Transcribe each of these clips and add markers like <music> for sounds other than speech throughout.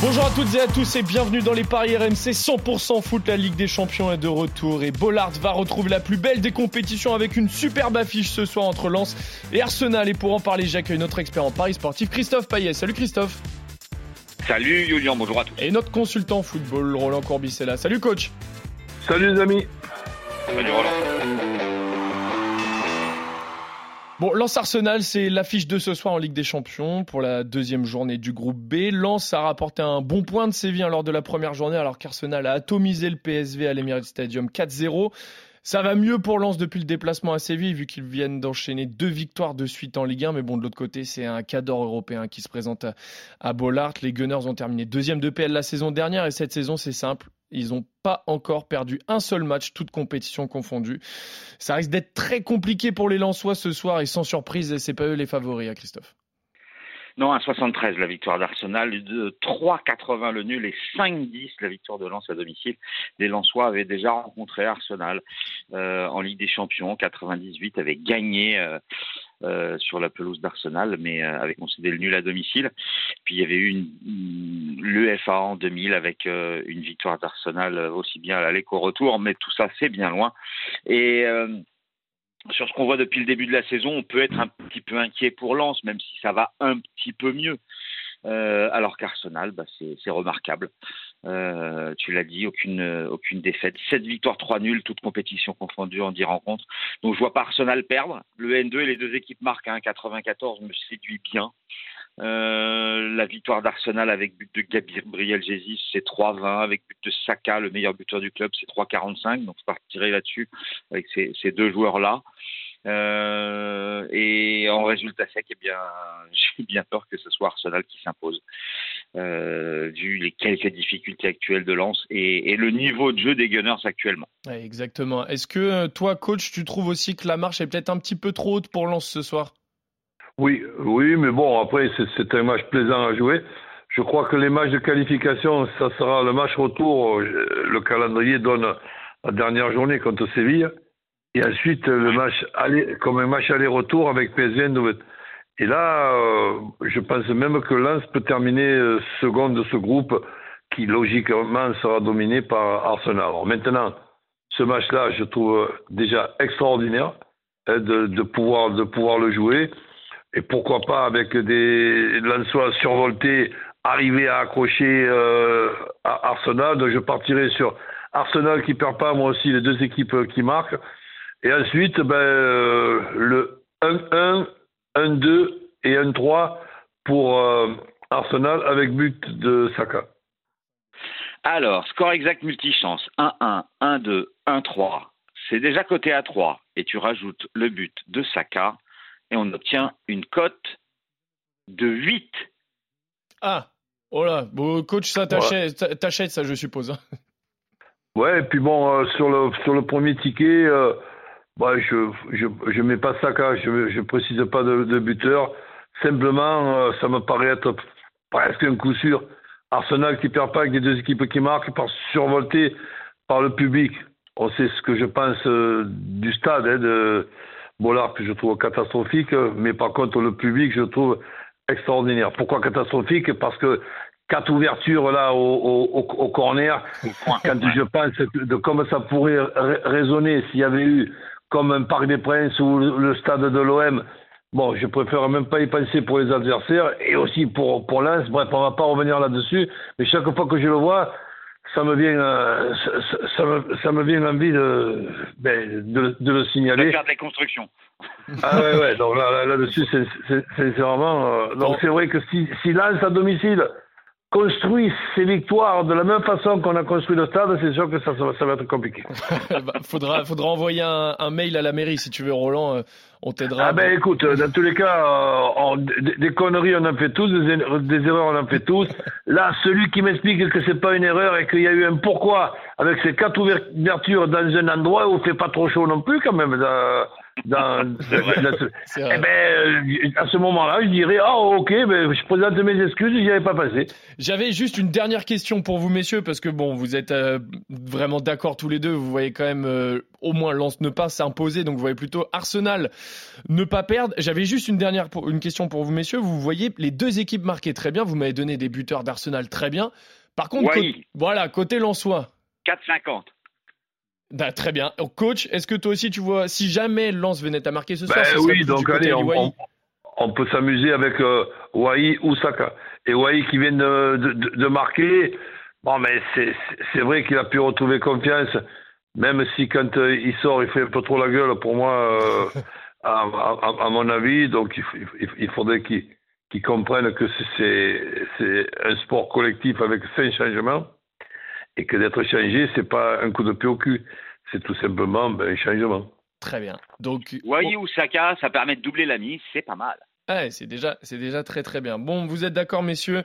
Bonjour à toutes et à tous et bienvenue dans les paris RMC 100% foot. La Ligue des Champions est de retour et Bollard va retrouver la plus belle des compétitions avec une superbe affiche ce soir entre Lens et Arsenal. Et pour en parler, j'accueille notre expert en paris sportif Christophe Payet. Salut Christophe. Salut Julien, bonjour à tous. Et notre consultant football Roland là. Salut coach. Salut les amis. Salut Roland. Bon, Lens Arsenal, c'est l'affiche de ce soir en Ligue des Champions pour la deuxième journée du groupe B. Lens a rapporté un bon point de Séville lors de la première journée alors qu'Arsenal a atomisé le PSV à l'Emirates Stadium 4-0. Ça va mieux pour Lens depuis le déplacement à Séville vu qu'ils viennent d'enchaîner deux victoires de suite en Ligue 1. Mais bon, de l'autre côté, c'est un cadre européen qui se présente à, à Bollard. Les Gunners ont terminé deuxième de PL la saison dernière et cette saison, c'est simple. Ils n'ont pas encore perdu un seul match, toute compétition confondue. Ça risque d'être très compliqué pour les Lensois ce soir et sans surprise, c'est pas eux les favoris, à hein, Christophe. Non, à 73 la victoire d'Arsenal, de 3,80 le nul et 5,10 la victoire de Lens à domicile. Les Lensois avaient déjà rencontré Arsenal euh, en Ligue des Champions, 98 avaient gagné euh, euh, sur la pelouse d'Arsenal, mais euh, avait concédé le nul à domicile. Puis il y avait eu une, l'UEFA en 2000 avec euh, une victoire d'Arsenal aussi bien à l'aller qu'au retour, mais tout ça c'est bien loin. Et sur ce qu'on voit depuis le début de la saison, on peut être un petit peu inquiet pour Lens, même si ça va un petit peu mieux. Euh, alors qu'Arsenal, bah, c'est remarquable. Euh, tu l'as dit, aucune, aucune défaite. 7 victoires, 3 nuls, toutes compétitions confondues en 10 rencontres. Donc je vois pas Arsenal perdre. Le N2 et les deux équipes marquent à 1,94 me séduit bien. Euh, la victoire d'Arsenal avec but de Gabriel Jesus, c'est 3-20. Avec but de Saka, le meilleur buteur du club, c'est 3-45. Donc je partirai là-dessus avec ces, deux joueurs-là. Euh, et en résultat sec, eh bien, <laughs> j'ai bien peur que ce soit Arsenal qui s'impose, euh, vu les quelques difficultés actuelles de Lens et, le niveau de jeu des Gunners actuellement. Exactement. Est-ce que toi, coach, tu trouves aussi que la marche est peut-être un petit peu trop haute pour Lens ce soir? Oui, oui, mais bon, après, c'est un match plaisant à jouer. Je crois que les matchs de qualification, ça sera le match retour. Le calendrier donne la dernière journée contre Séville. Et ensuite, le match aller, comme un match aller-retour avec PSV Et là, euh, je pense même que Lens peut terminer euh, second de ce groupe qui, logiquement, sera dominé par Arsenal. Alors maintenant, ce match-là, je trouve déjà extraordinaire hein, de, pouvoir, de pouvoir le jouer. Et pourquoi pas avec des Lensois survoltés, arriver à accrocher euh, à Arsenal. Donc je partirai sur Arsenal qui perd pas, moi aussi, les deux équipes qui marquent. Et ensuite, ben, euh, le 1-1, 1-2 et 1-3 pour euh, Arsenal avec but de Saka. Alors, score exact multichance 1-1, 1-2, 1-3. C'est déjà coté à 3 et tu rajoutes le but de Saka et on obtient une cote de 8. Ah, oh là, bon, coach, ça t'achète, ouais. ça, je suppose. Hein. Ouais, et puis bon, euh, sur, le, sur le premier ticket, euh, bah, je je je mets pas Saka, je je précise pas de, de buteur. Simplement, euh, ça me paraît être presque un coup sûr. Arsenal qui perd pas avec les deux équipes qui marquent, par survolté par le public. On sait ce que je pense euh, du stade hein, de Bollard que je trouve catastrophique, mais par contre le public je trouve extraordinaire. Pourquoi catastrophique? Parce que quatre ouvertures là au, au, au corner, quand je pense de comment ça pourrait résonner s'il y avait eu comme un Parc des Princes ou le stade de l'OM. Bon, je préfère même pas y penser pour les adversaires et aussi pour, pour Lens. Bref, on va pas revenir là-dessus. Mais chaque fois que je le vois, ça me vient, euh, ça, ça, me, ça me vient envie de, ben, de, de, le signaler. De faire des constructions. Ah ouais, ouais. Donc là, là-dessus, là c'est vraiment. Euh, donc c'est vrai que si, si Lens à domicile construit ses victoires de la même façon qu'on a construit le stade, c'est sûr que ça, ça, va être compliqué. <laughs> bah, faudra, faudra envoyer un, un, mail à la mairie si tu veux, Roland. Euh, on t'aidera. Ah ben écoute, dans tous les cas, euh, on, des, des, conneries on en fait tous, des, des, erreurs on en fait tous. Là, celui qui m'explique que c'est pas une erreur et qu'il y a eu un pourquoi avec ces quatre ouvertures dans un endroit où il fait pas trop chaud non plus quand même. Dans, <laughs> C'est vrai. eh ben, euh, à ce moment-là, je dirais, ah ok, ben, je présente mes excuses, j'y avais pas passé. J'avais juste une dernière question pour vous, messieurs, parce que bon, vous êtes euh, vraiment d'accord tous les deux. Vous voyez quand même euh, au moins Lens ne pas s'imposer, donc vous voyez plutôt Arsenal ne pas perdre. J'avais juste une dernière pour, une question pour vous, messieurs. Vous voyez les deux équipes marquées très bien. Vous m'avez donné des buteurs d'Arsenal très bien. Par contre, Wai. côté- voilà, côté Lensois. 4,50. Bah, très bien. Coach, est-ce que toi aussi tu vois, si jamais Lens venait à marquer ce soir, ce serait oui, donc allez, on, on- on peut s'amuser avec euh, Wai ou Saka. Et Wai qui vient de, de- de marquer, bon, mais c'est vrai qu'il a pu retrouver confiance, même si quand euh, il sort, il fait un peu trop la gueule pour moi, euh, à, à- à mon avis. Donc il, il faudrait qu'il comprenne que c'est un sport collectif avec cinq changements et que d'être changé, c'est pas un coup de pied au cul. C'est tout simplement ben, un changement. Très bien. Donc, Wai ou Saka, ça permet de doubler la mise, c'est pas mal. Ouais, c'est déjà, c'est déjà très très bien. Bon, vous êtes d'accord, messieurs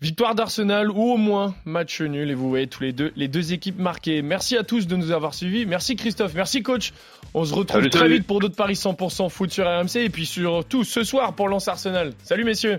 Victoire d'Arsenal ou au moins match nul et vous voyez tous les deux les deux équipes marquées. Merci à tous de nous avoir suivis. Merci Christophe, merci coach. On se retrouve Salut, très salut. vite pour d'autres paris 100% foot sur RMC et puis surtout ce soir pour Lens Arsenal. Salut messieurs.